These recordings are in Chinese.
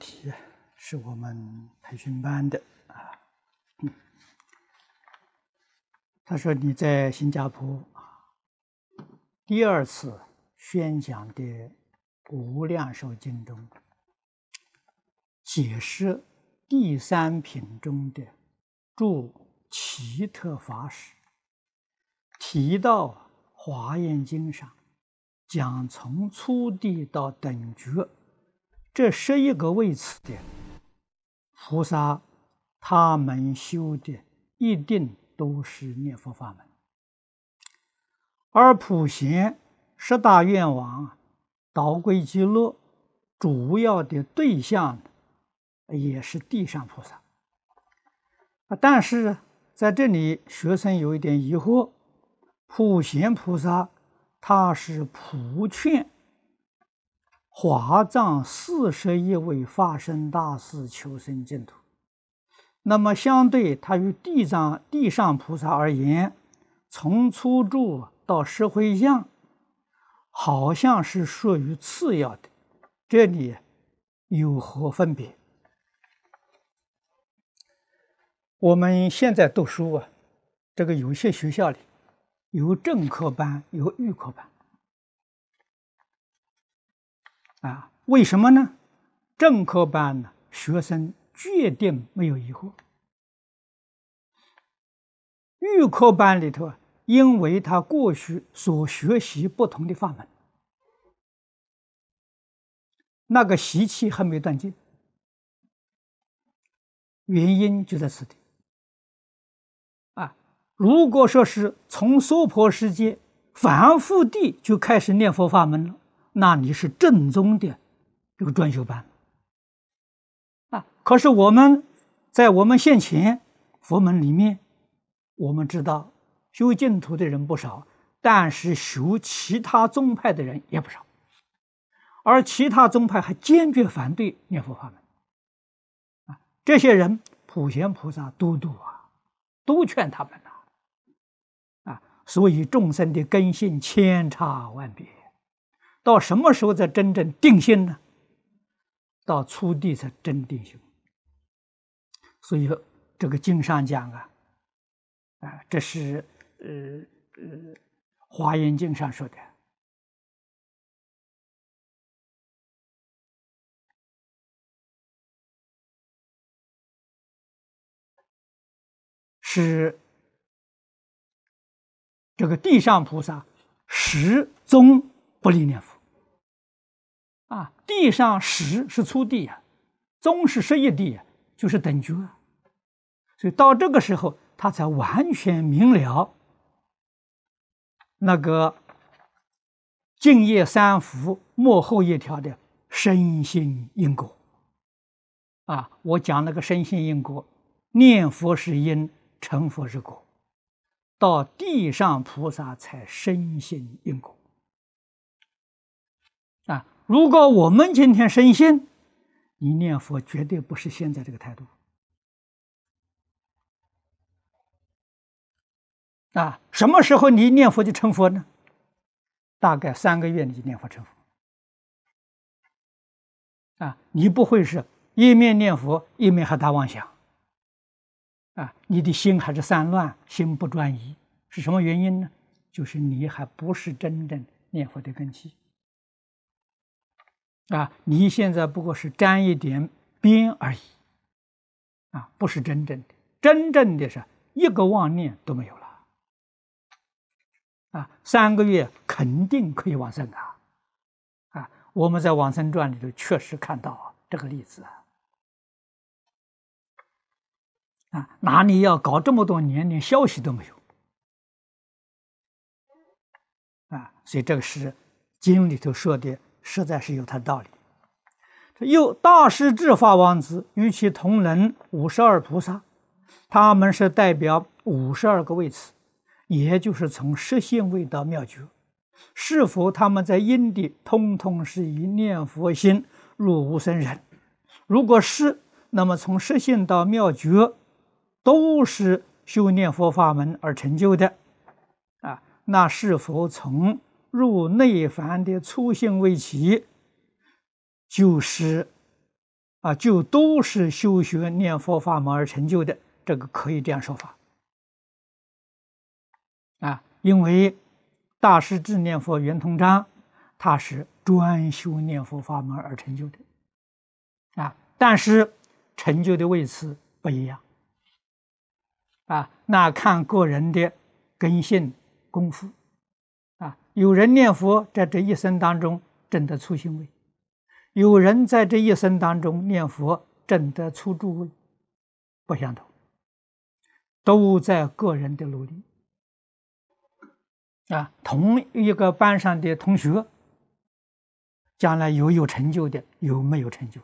题是我们培训班的啊，他说你在新加坡第二次宣讲的《无量寿经》中解释第三品中的诸奇特法史，提到《华严经》上讲从初地到等觉。这十一个位次的菩萨，他们修的一定都是念佛法门，而普贤十大愿王导归极乐主要的对象也是地上菩萨。但是在这里学生有一点疑惑：普贤菩萨他是普劝。华藏四十一位化身大士求生净土，那么相对他与地藏地上菩萨而言，从初住到十回向，好像是属于次要的。这里有何分别？我们现在读书啊，这个有些学校里有正科班，有预科班。啊，为什么呢？正科班呢，学生决定没有疑惑；预科班里头，因为他过去所学习不同的法门，那个习气还没断尽，原因就在此地。啊，如果说是从娑婆世界凡夫地就开始念佛法门了。那你是正宗的这个专修班啊！可是我们在我们现前佛门里面，我们知道修净土的人不少，但是修其他宗派的人也不少，而其他宗派还坚决反对念佛法门啊！这些人普贤菩萨都度啊，都劝他们呐啊！所以众生的根性千差万别。到什么时候才真正定心呢？到初地才真定心。所以这个经上讲啊，啊，这是呃呃《华严经》上说的，是这个地上菩萨始终不离念佛。啊，地上十是初地呀，中是十一地，就是等觉。所以到这个时候，他才完全明了那个净业三福幕后一条的身心因果。啊，我讲那个身心因果，念佛是因，成佛是果，到地上菩萨才身心因果。如果我们今天深信，你念佛绝对不是现在这个态度啊！什么时候你念佛就成佛呢？大概三个月你就念佛成佛啊！你不会是一面念佛一面还打妄想啊？你的心还是散乱，心不专一，是什么原因呢？就是你还不是真正念佛的根基。啊，你现在不过是沾一点边而已，啊，不是真正的，真正的是一个妄念都没有了，啊，三个月肯定可以往生啊，啊，我们在《往生传》里头确实看到这个例子啊，啊，哪里要搞这么多年连消息都没有，啊，所以这个是经里头说的。实在是有他的道理。又大师智法王子与其同人五十二菩萨，他们是代表五十二个位次，也就是从实性位到妙觉。是否他们在因地通通是以念佛心入无生忍？如果是，那么从实性到妙觉都是修念佛法门而成就的啊？那是否从？入内凡的初心未起，就是啊，就都是修学念佛法门而成就的，这个可以这样说法。啊，因为大师智念佛圆通章，他是专修念佛法门而成就的。啊，但是成就的位次不一样。啊，那看个人的根性功夫，有人念佛在这一生当中证得初心位。有人在这一生当中念佛证得初住位，不相同，都在个人的努力。啊，同一个班上的同学，将来有有成就的，有没有成就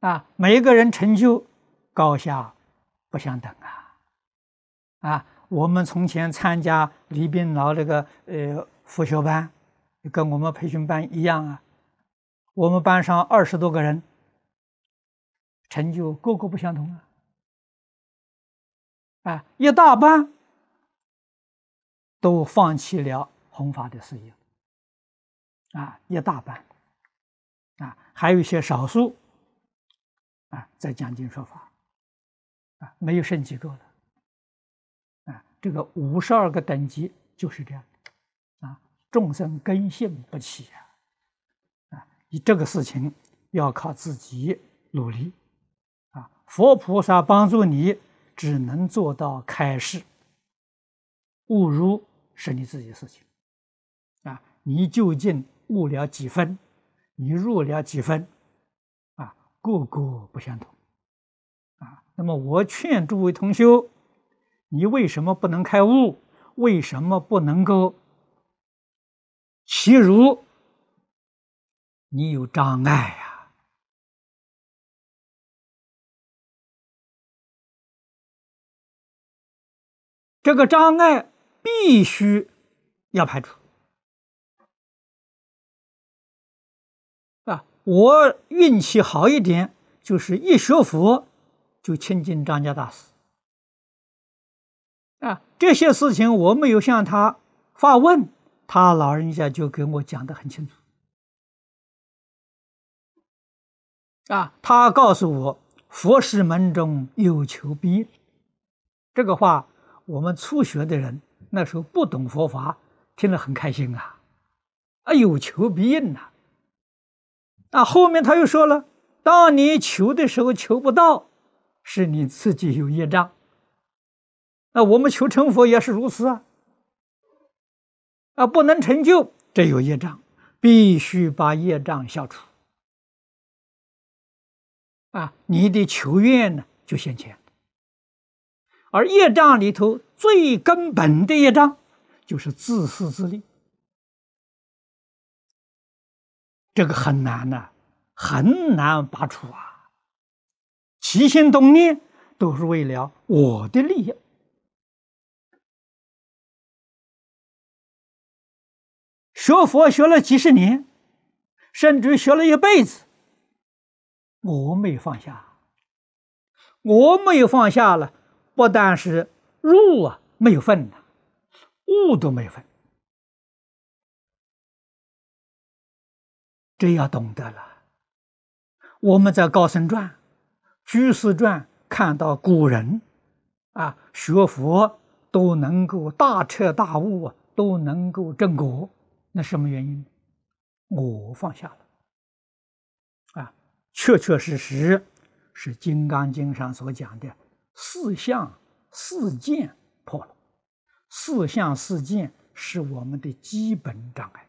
的？啊，每一个人成就高下不相等啊！啊，我们从前参加李炳老那个呃辅修班。跟我们培训班一样啊，我们班上二十多个人，成就个个不相同啊！啊，一大半都放弃了弘法的事业，啊，一大半，啊，还有一些少数，啊，在讲经说法，啊，没有剩几个了，这个五十二个等级就是这样。啊众生根性不齐啊，啊，你这个事情要靠自己努力啊。佛菩萨帮助你，只能做到开示，悟入是你自己的事情啊。你究竟悟了几分，你入了几分啊？个个不相同啊。那么我劝诸位同修，你为什么不能开悟？为什么不能够？其如你有障碍呀，这个障碍必须要排除啊！我运气好一点，就是一学佛就亲近张家大师啊。这些事情我没有向他发问。他老人家就给我讲的很清楚，啊，他告诉我佛事门中有求必应，这个话我们初学的人那时候不懂佛法，听了很开心啊，啊，有求必应呐，那后面他又说了，当你求的时候求不到，是你自己有业障，那我们求成佛也是如此啊。啊，不能成就，这有业障，必须把业障消除。啊，你的求愿呢就现前。而业障里头最根本的业障，就是自私自利，这个很难呐，很难拔除啊。起心动念都是为了我的利益。学佛学了几十年，甚至学了一辈子，我没放下。我没有放下了，不但是入啊没有分呐，悟都没分。这要懂得了。我们在《高僧传》《居士传》看到古人啊，学佛都能够大彻大悟啊，都能够正果。那什么原因？我放下了，啊，确确实实是《金刚经》上所讲的四相四见破了。四相四见是我们的基本障碍，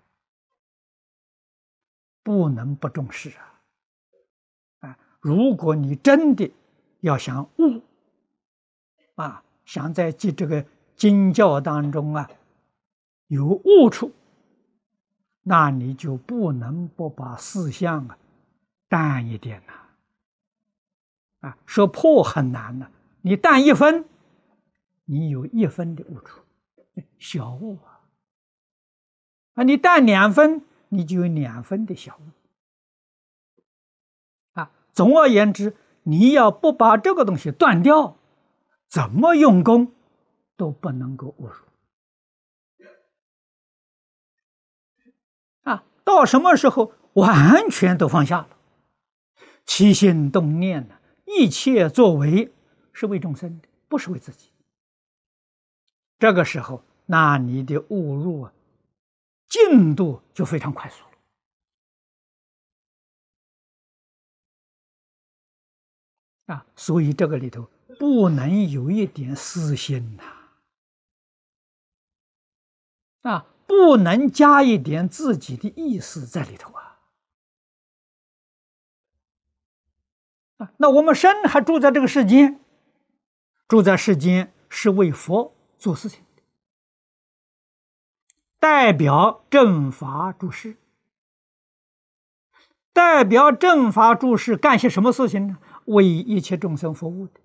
不能不重视啊！啊，如果你真的要想悟，啊，想在这这个经教当中啊有悟处。那你就不能不把四相啊淡一点呐，啊，说破很难呐，你淡一分，你有一分的悟处，小悟啊，啊，你淡两分，你就有两分的小悟，啊，总而言之，你要不把这个东西断掉，怎么用功都不能够悟入。到什么时候完全都放下了，起心动念呢？一切作为是为众生的，不是为自己。这个时候，那你的悟入啊，进度就非常快速了啊！所以这个里头不能有一点私心呐，啊，不能加一点自己的意思在里头啊！啊，那我们身还住在这个世间，住在世间是为佛。做事情代表正法诸事，代表正法诸事干些什么事情呢？为一切众生服务的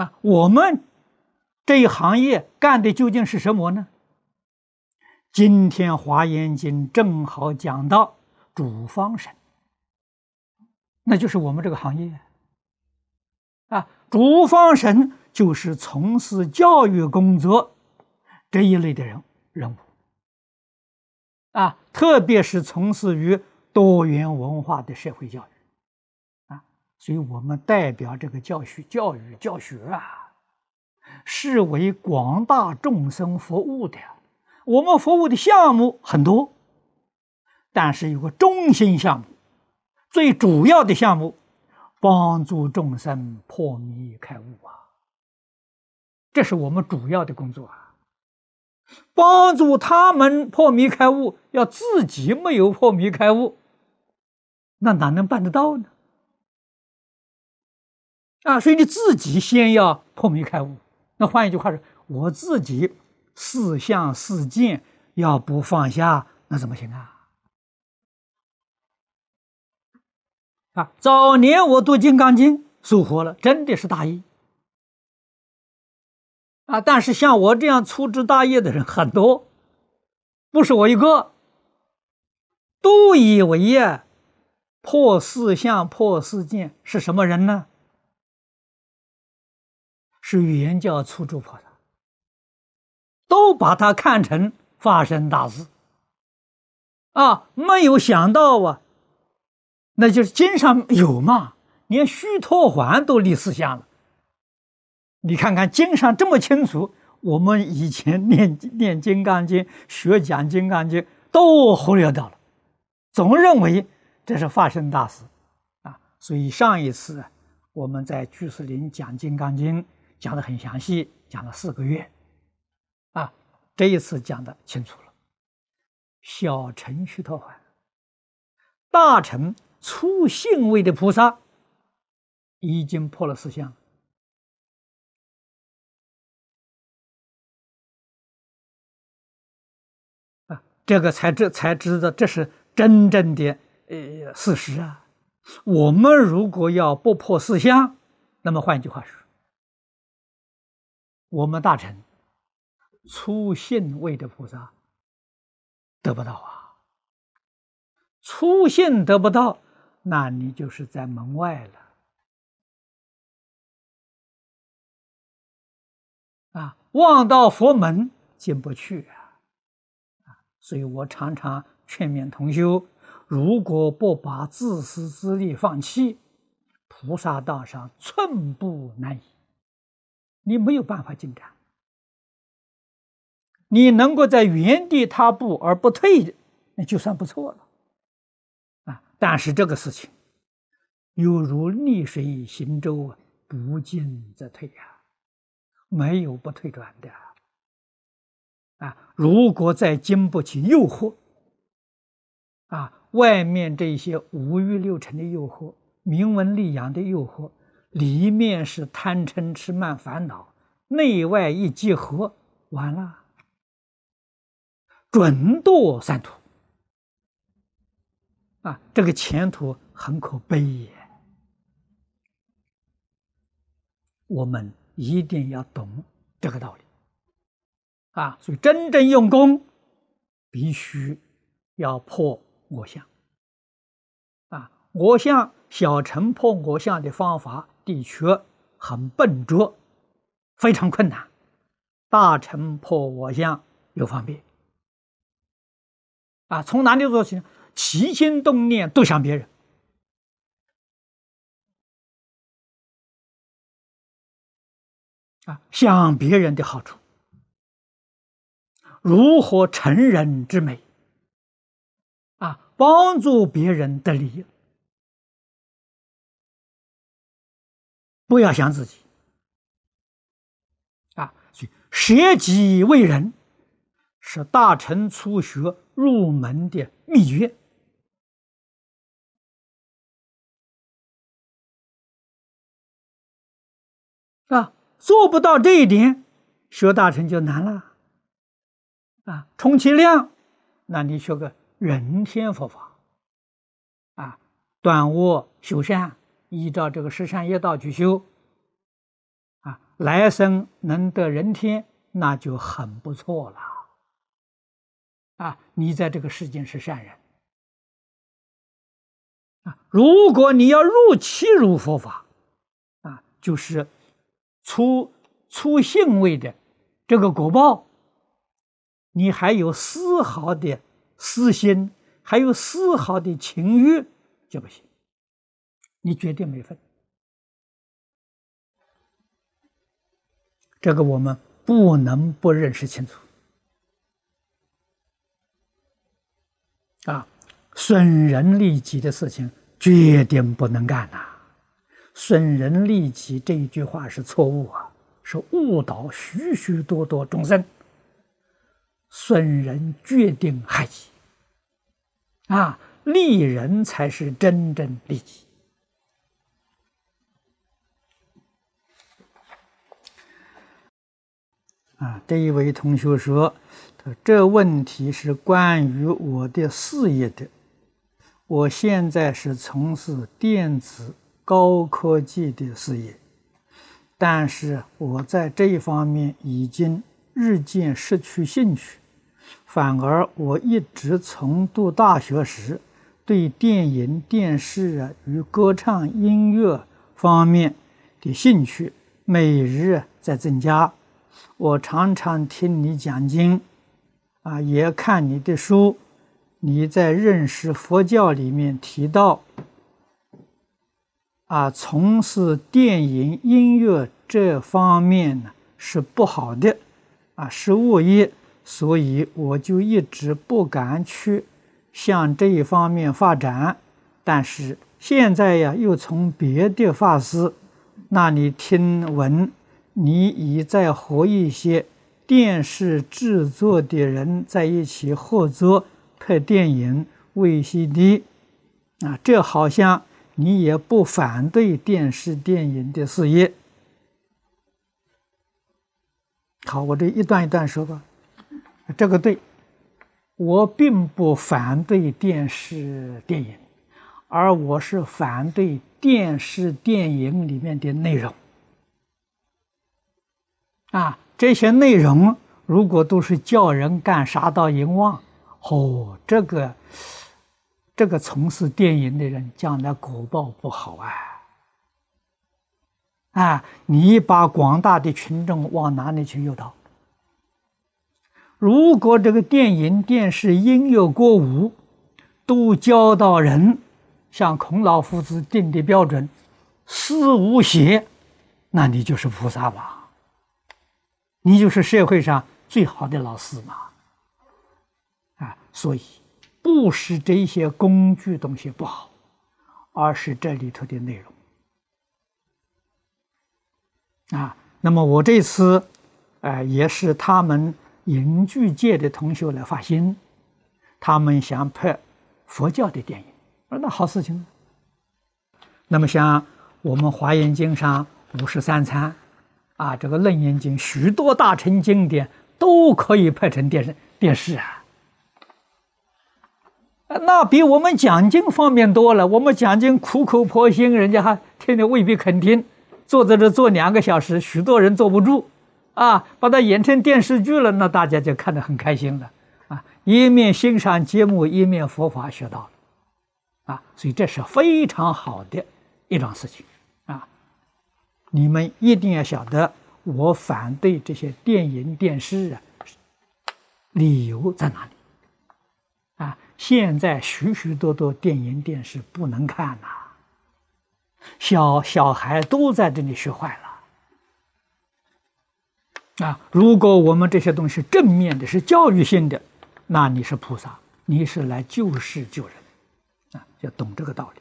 啊！我们这一行业干的究竟是什么呢？今天《华严经》正好讲到主方神，那就是我们这个行业啊，主方神。就是从事教育工作这一类的人人物啊，特别是从事于多元文化的社会教育啊，所以我们代表这个教学、教育、教学啊，是为广大众生服务的。我们服务的项目很多，但是有个中心项目，最主要的项目，帮助众生破迷开悟啊。这是我们主要的工作啊！帮助他们破迷开悟，要自己没有破迷开悟，那哪能办得到呢？啊，所以你自己先要破迷开悟。那换一句话说，我自己四相四见要不放下，那怎么行啊？啊，早年我读《金刚经》，收获了，真的是大意。啊！但是像我这样粗枝大叶的人很多，不是我一个，都以为呀，破四相、破四见是什么人呢？是原教初住菩萨，都把它看成发生大事啊！没有想到啊，那就是经上有嘛，连须陀环都立四相了。你看看经上这么清楚，我们以前念念《金刚经》、学讲《金刚经》都忽略掉了，总认为这是发生大事啊。所以上一次我们在居士林讲《金刚经》，讲的很详细，讲了四个月啊。这一次讲的清楚了，小乘须陀洹，大乘初信位的菩萨已经破了四相。这个才知才知道，这是真正的呃事实啊！我们如果要不破四相，那么换句话说，我们大臣初信位的菩萨得不到啊！初信得不到，那你就是在门外了啊！望到佛门进不去啊！所以我常常劝勉同修：如果不把自私自利放弃，菩萨道上寸步难移，你没有办法进展。你能够在原地踏步而不退，那就算不错了。啊！但是这个事情，犹如逆水行舟，不进则退呀，没有不退转的。啊，如果再经不起诱惑，啊，外面这些五欲六尘的诱惑、名闻利养的诱惑，里面是贪嗔痴慢烦恼，内外一结合，完了，准堕三途。啊，这个前途很可悲也。我们一定要懂这个道理。啊，所以真正用功，必须要破我相。啊，我相小乘破我相的方法的确很笨拙，非常困难；大乘破我相又方便。啊，从哪里做起呢？起心动念都想别人，啊，想别人的好处，如何成人之美，啊，帮助别人的利益，不要想自己，啊，所以舍己为人，是大乘初学入门的秘诀。啊，做不到这一点，学大乘就难了。啊，充其量，那你学个人天佛法，啊，断恶修善，依照这个十善业道去修，啊，来生能得人天，那就很不错了。啊，你在这个世间是善人。啊，如果你要入契入佛法，啊，就是。出出性位的这个果报，你还有丝毫的私心，还有丝毫的情欲就不行，你绝对没份。这个我们不能不认识清楚啊！损人利己的事情，绝对不能干呐！损人利己这一句话是错误啊，是误导许许多多众生。损人决定害己，啊，利人才是真正利己。啊，这一位同学说：“他这问题是关于我的事业的，我现在是从事电子。”高科技的事业，但是我在这一方面已经日渐失去兴趣，反而我一直从读大学时对电影、电视啊与歌唱、音乐方面的兴趣每日在增加。我常常听你讲经，啊，也看你的书，你在认识佛教里面提到。啊，从事电影音乐这方面呢是不好的，啊是恶业，所以我就一直不敢去向这一方面发展。但是现在呀，又从别的法师那里听闻，你已在和一些电视制作的人在一起合作拍电影 VCD，啊，这好像。你也不反对电视电影的事业，好，我这一段一段说吧。这个对，我并不反对电视电影，而我是反对电视电影里面的内容。啊，这些内容如果都是叫人干杀盗淫妄，哦，这个。这个从事电影的人将来果报不好啊！啊，你把广大的群众往哪里去诱导？如果这个电影、电视、音乐、歌舞都教导人像孔老夫子定的标准，思无邪，那你就是菩萨吧？你就是社会上最好的老师嘛！啊，所以。不是这些工具东西不好，而是这里头的内容啊。那么我这次，呃，也是他们影剧界的同学来发心，他们想拍佛教的电影，那好事情。那么像我们华严经上五十三参啊，这个楞严经许多大乘经典都可以拍成电视电视啊。那比我们讲经方便多了。我们讲经苦口婆心，人家还听得未必肯听。坐在这坐两个小时，许多人坐不住，啊，把它演成电视剧了，那大家就看得很开心了，啊，一面欣赏节目，一面佛法学到了，啊，所以这是非常好的一桩事情，你们一定要晓得，我反对这些电影电视啊，理由在哪里？啊，现在许许多多电影电视不能看呐，小小孩都在这里学坏了啊！如果我们这些东西正面的是教育性的，那你是菩萨，你是来救世救人啊，要懂这个道理。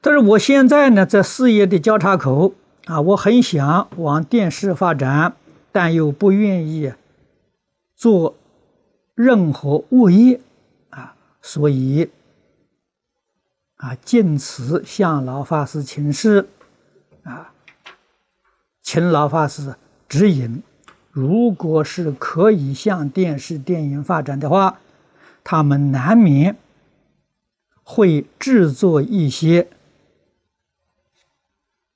但是我现在呢，在事业的交叉口啊，我很想往电视发展，但又不愿意做。任何物业啊，所以啊，尽此向老法师请示啊，请老法师指引。如果是可以向电视电影发展的话，他们难免会制作一些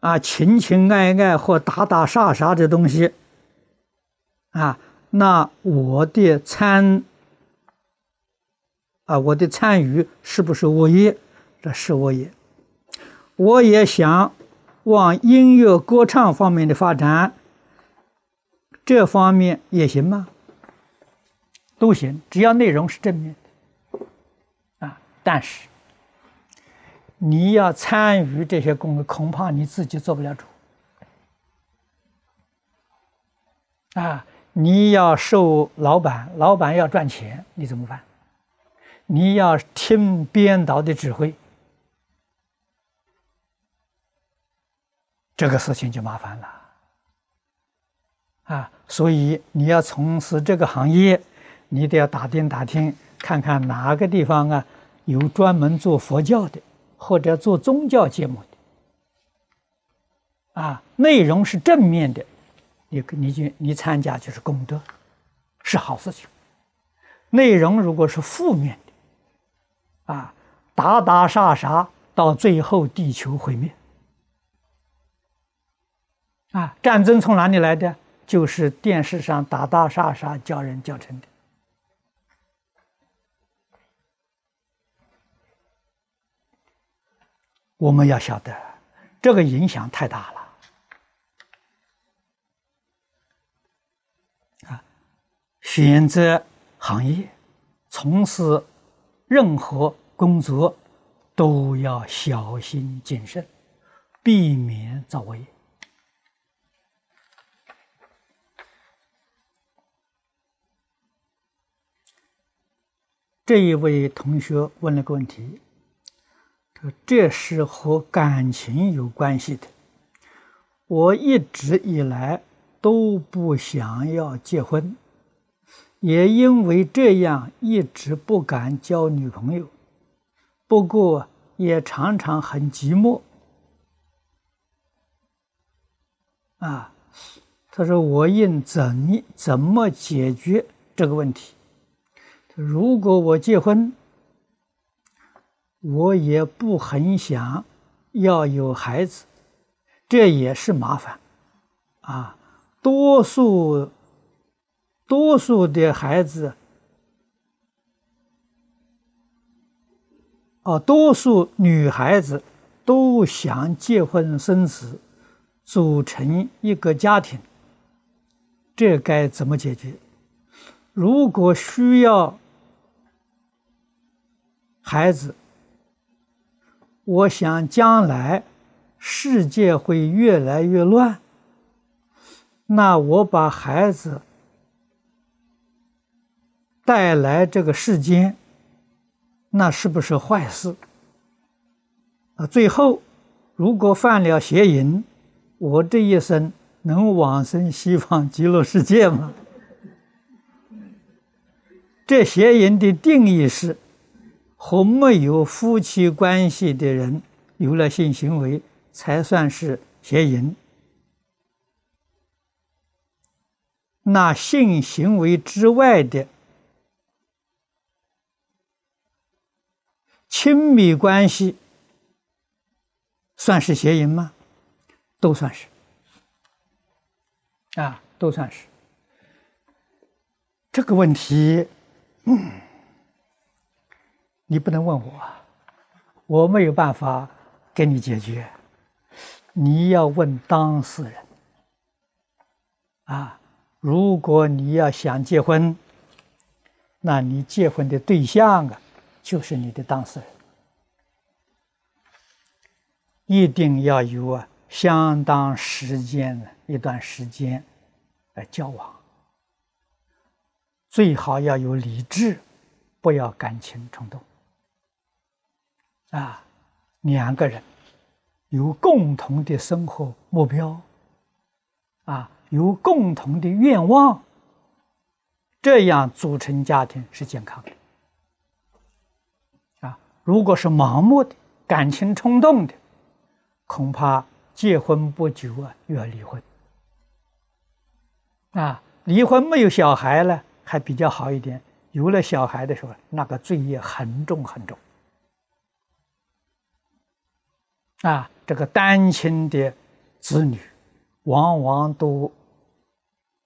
啊情情爱爱或打打杀杀的东西啊。那我的参。啊，我的参与是不是我也？这是我也。我也想往音乐歌唱方面的发展，这方面也行吗？都行，只要内容是正面的。啊，但是你要参与这些工作，恐怕你自己做不了主。啊，你要受老板，老板要赚钱，你怎么办？你要听编导的指挥，这个事情就麻烦了啊！所以你要从事这个行业，你得要打听打听，看看哪个地方啊有专门做佛教的，或者做宗教节目的啊，内容是正面的，你你就你参加就是功德，是好事情。内容如果是负面的，啊，打打杀杀，到最后地球毁灭。啊，战争从哪里来的？就是电视上打打杀杀教人教成的。我们要晓得，这个影响太大了。啊，选择行业，从事。任何工作都要小心谨慎，避免造业。这一位同学问了个问题，：“这是和感情有关系的。我一直以来都不想要结婚。”也因为这样，一直不敢交女朋友。不过，也常常很寂寞。啊，他说：“我应怎怎么解决这个问题？如果我结婚，我也不很想要有孩子，这也是麻烦。啊，多数。”多数的孩子，哦，多数女孩子都想结婚生子，组成一个家庭。这该怎么解决？如果需要孩子，我想将来世界会越来越乱，那我把孩子。带来这个世间，那是不是坏事？啊，最后如果犯了邪淫，我这一生能往生西方极乐世界吗？这邪淫的定义是，和没有夫妻关系的人有了性行为，才算是邪淫。那性行为之外的。亲密关系算是邪淫吗？都算是，啊，都算是。这个问题，嗯，你不能问我，我没有办法给你解决。你要问当事人，啊，如果你要想结婚，那你结婚的对象啊，就是你的当事人，一定要有啊相当时间的一段时间来交往，最好要有理智，不要感情冲动。啊，两个人有共同的生活目标，啊，有共同的愿望。这样组成家庭是健康的，啊，如果是盲目的、感情冲动的，恐怕结婚不久啊又要离婚。啊，离婚没有小孩呢还比较好一点，有了小孩的时候，那个罪业很重很重。啊，这个单亲的子女，往往都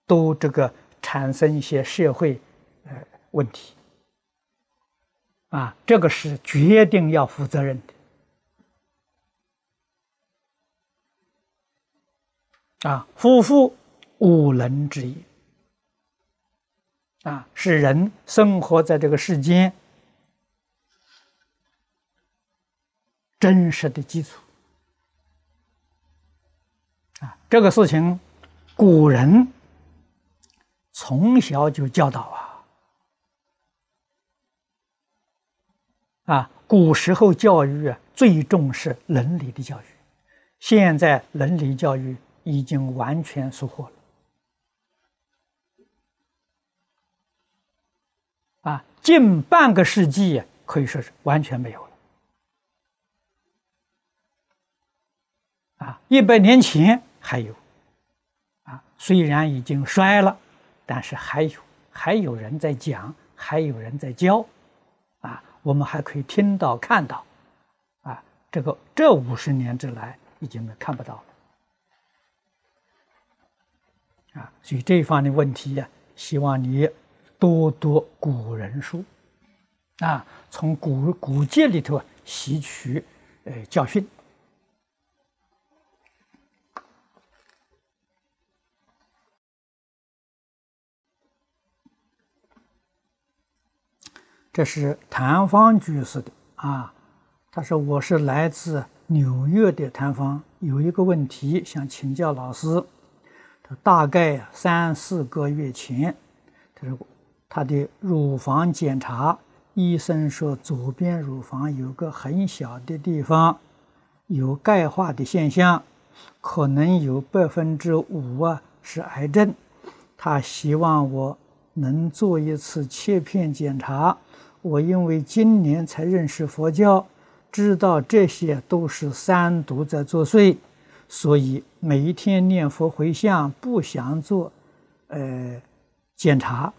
都这个。产生一些社会呃问题啊，这个是决定要负责任的啊。夫妇五伦之一啊，是人生活在这个世间真实的基础啊。这个事情，古人。从小就教导啊，啊，古时候教育啊最重视伦理的教育，现在伦理教育已经完全疏忽了，啊，近半个世纪可以说是完全没有了，啊，一百年前还有，啊，虽然已经衰了。但是还有还有人在讲，还有人在教，啊，我们还可以听到看到，啊，这个这五十年之来已经看不到了，啊，所以这一方的问题呀，希望你多读古人书，啊，从古古籍里头吸取呃教训。这是谭方居士的啊，他说我是来自纽约的谭方，有一个问题想请教老师。他大概三四个月前，他说他的乳房检查，医生说左边乳房有个很小的地方有钙化的现象，可能有百分之五啊是癌症。他希望我能做一次切片检查。我因为今年才认识佛教，知道这些都是三毒在作祟，所以每一天念佛回向，不想做，呃，检查，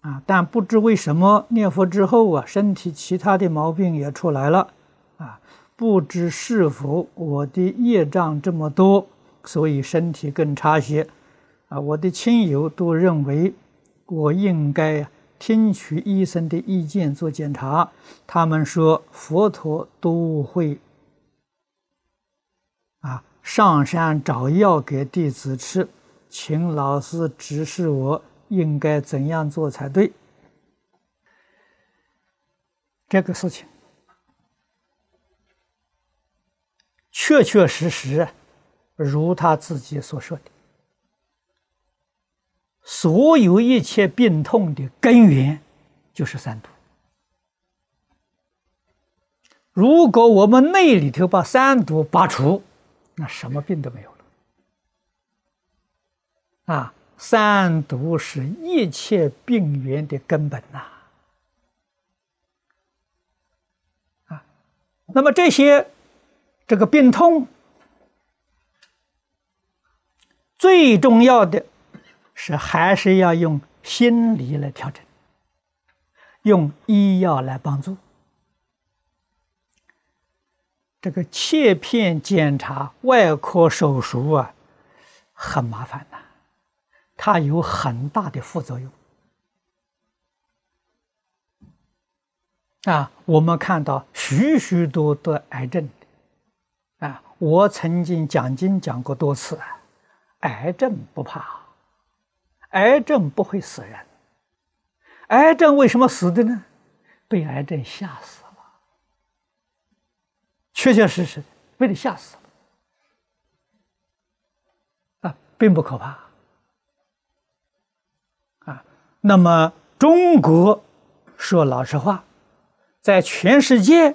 啊，但不知为什么念佛之后啊，身体其他的毛病也出来了，啊，不知是否我的业障这么多，所以身体更差些，啊，我的亲友都认为我应该。听取医生的意见做检查，他们说佛陀都会啊上山找药给弟子吃，请老师指示我应该怎样做才对。这个事情确确实实如他自己所说的。所有一切病痛的根源就是三毒。如果我们内里头把三毒拔除，那什么病都没有了。啊，三毒是一切病源的根本呐！啊，那么这些这个病痛最重要的。是还是要用心理来调整，用医药来帮助。这个切片检查、外科手术啊，很麻烦呐，它有很大的副作用。啊，我们看到许许多多癌症，啊，我曾经讲经讲过多次，癌症不怕。癌症不会死人，癌症为什么死的呢？被癌症吓死了，确确实实被你吓死了啊，并不可怕啊。那么中国说老实话，在全世界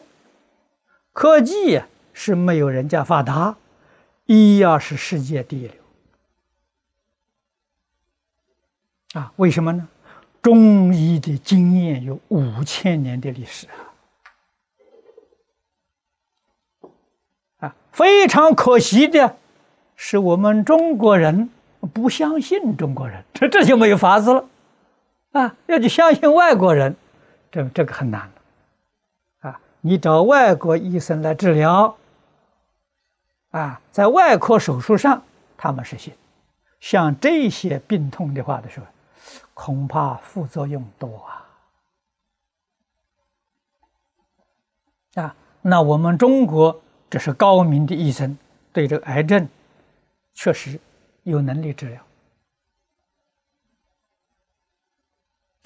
科技是没有人家发达，医药是世界第一流。啊，为什么呢？中医的经验有五千年的历史啊！啊，非常可惜的是，我们中国人不相信中国人，这这就没有法子了啊！要去相信外国人，这这个很难啊！你找外国医生来治疗啊，在外科手术上他们是信，像这些病痛的话的时候。恐怕副作用多啊！啊，那我们中国这是高明的医生，对这个癌症确实有能力治疗。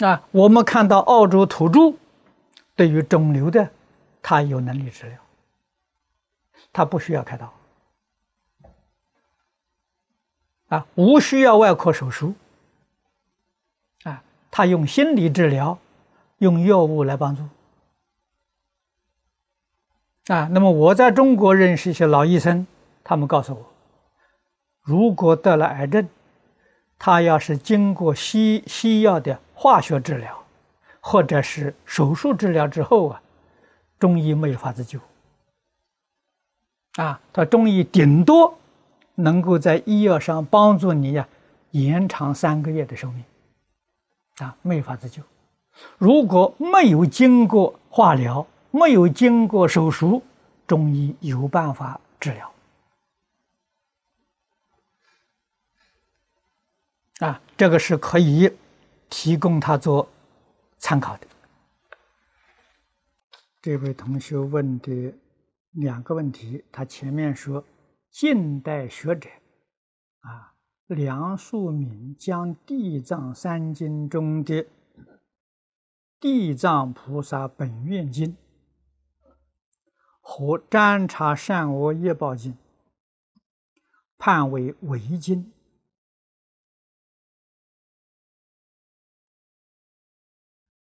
啊，我们看到澳洲土著对于肿瘤的，他有能力治疗，他不需要开刀，啊，无需要外科手术。他用心理治疗，用药物来帮助啊。那么我在中国认识一些老医生，他们告诉我，如果得了癌症，他要是经过西西药的化学治疗，或者是手术治疗之后啊，中医没有法子救啊。他中医顶多能够在医药上帮助你呀，延长三个月的寿命。啊，没法子救。如果没有经过化疗，没有经过手术，中医有办法治疗。啊，这个是可以提供他做参考的。这位同学问的两个问题，他前面说近代学者啊。梁漱溟将《地藏三经》中的《地藏菩萨本愿经》和《占察善恶业报经》判为违经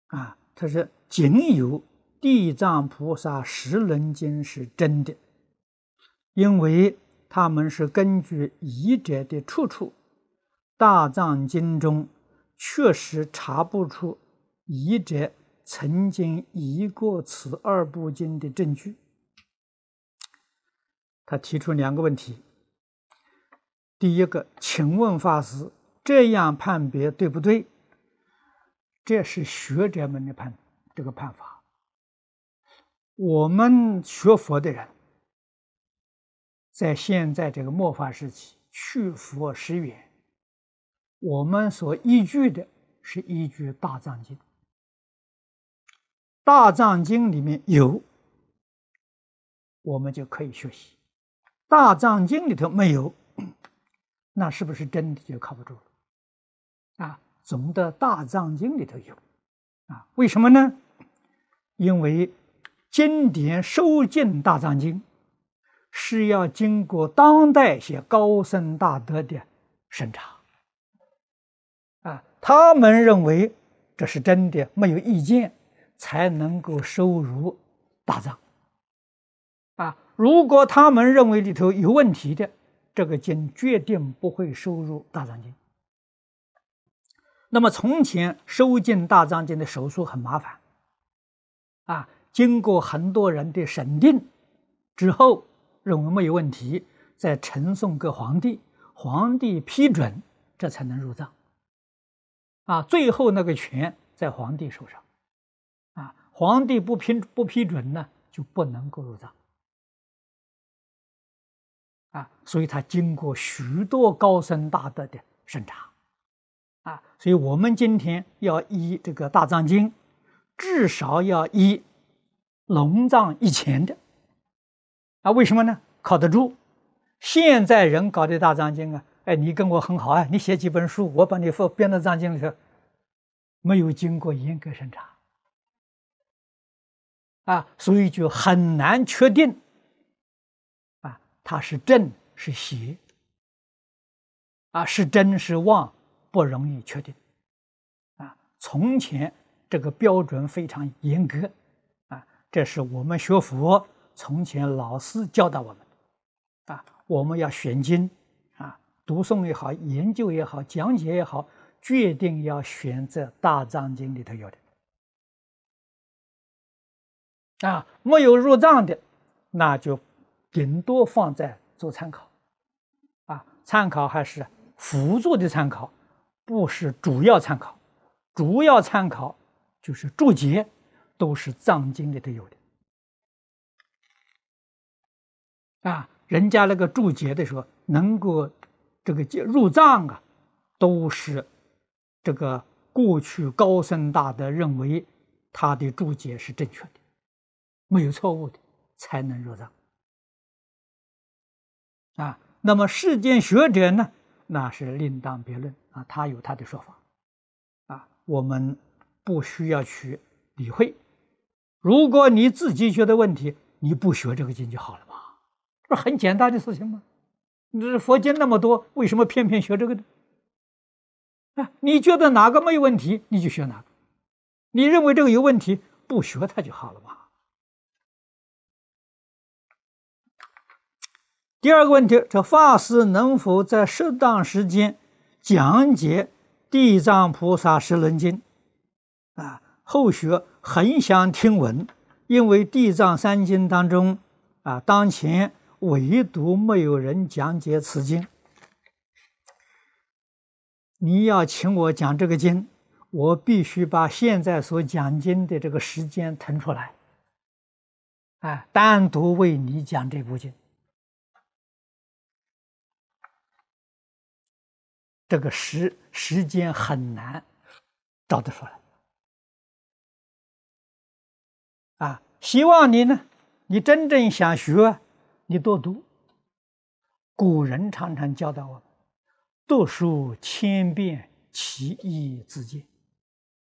啊，他说仅有《地藏菩萨十轮经》是真的，因为他们是根据译者的出处。大藏经中确实查不出译者曾经译过此二部经的证据。他提出两个问题：第一个，请问法师，这样判别对不对？这是学者们的判这个判法。我们学佛的人，在现在这个末法时期，去佛十远。我们所依据的是依据《大藏经》，《大藏经》里面有，我们就可以学习；《大藏经》里头没有，那是不是真的就靠不住了？啊，总的《大藏经》里头有，啊，为什么呢？因为经典收进《大藏经》，是要经过当代一些高僧大德的审查。他们认为这是真的，没有意见，才能够收入大藏。啊，如果他们认为里头有问题的，这个经决定不会收入大藏经。那么从前收进大藏经的手术很麻烦，啊，经过很多人的审定之后，认为没有问题，再呈送给皇帝，皇帝批准，这才能入藏。啊，最后那个权在皇帝手上，啊，皇帝不批不批准呢，就不能够入藏，啊，所以他经过许多高僧大德的审查，啊，所以我们今天要依这个大藏经，至少要依龙藏以前的，啊，为什么呢？靠得住。现在人搞的大藏经啊。哎，你跟我很好啊！你写几本书，我把你放编到藏经里头，没有经过严格审查，啊，所以就很难确定，啊，它是正是邪，啊，是真是妄，不容易确定，啊，从前这个标准非常严格，啊，这是我们学佛从前老师教导我们，啊，我们要选经，读诵也好，研究也好，讲解也好。决定要选择《大藏经》里头有的啊，没有入藏的，那就顶多放在做参考啊，参考还是辅助的参考，不是主要参考。主要参考就是注解，都是藏经里头有的啊。人家那个注解的时候，能够这个入藏啊，都是。这个过去高僧大德认为他的注解是正确的，没有错误的，才能入藏。啊，那么世间学者呢，那是另当别论啊，他有他的说法，啊，我们不需要去理会。如果你自己觉得问题，你不学这个经就好了嘛，这不很简单的事情吗？你这佛经那么多，为什么偏偏学这个呢？啊，你觉得哪个没有问题，你就学哪个；你认为这个有问题，不学它就好了嘛。第二个问题，这法师能否在适当时间讲解《地藏菩萨十轮经》？啊，后学很想听闻，因为《地藏三经》当中，啊，当前唯独没有人讲解此经。你要请我讲这个经，我必须把现在所讲经的这个时间腾出来，哎，单独为你讲这部经。这个时时间很难找得出来，啊，希望你呢，你真正想学，你多读。古人常常教导我们。读书千遍，其义自见。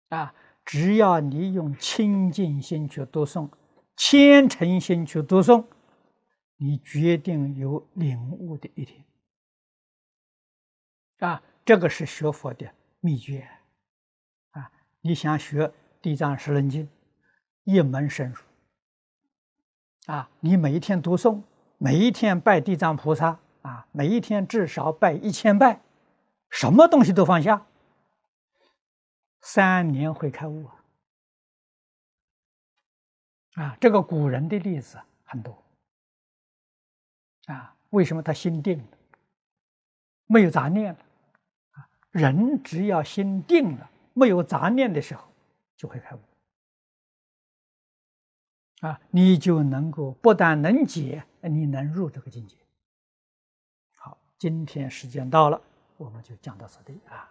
啊，只要你用清净心去读诵，虔诚心去读诵，你决定有领悟的一天。啊，这个是学佛的秘诀。啊，你想学《地藏十轮经》，一门深入。啊，你每一天读诵，每一天拜地藏菩萨，啊，每一天至少拜一千拜。什么东西都放下，三年会开悟啊！啊，这个古人的例子很多啊。为什么他心定了，没有杂念了？啊，人只要心定了，没有杂念的时候，就会开悟啊！你就能够不但能解，你能入这个境界。好今天时间到了我们就讲到此地啊。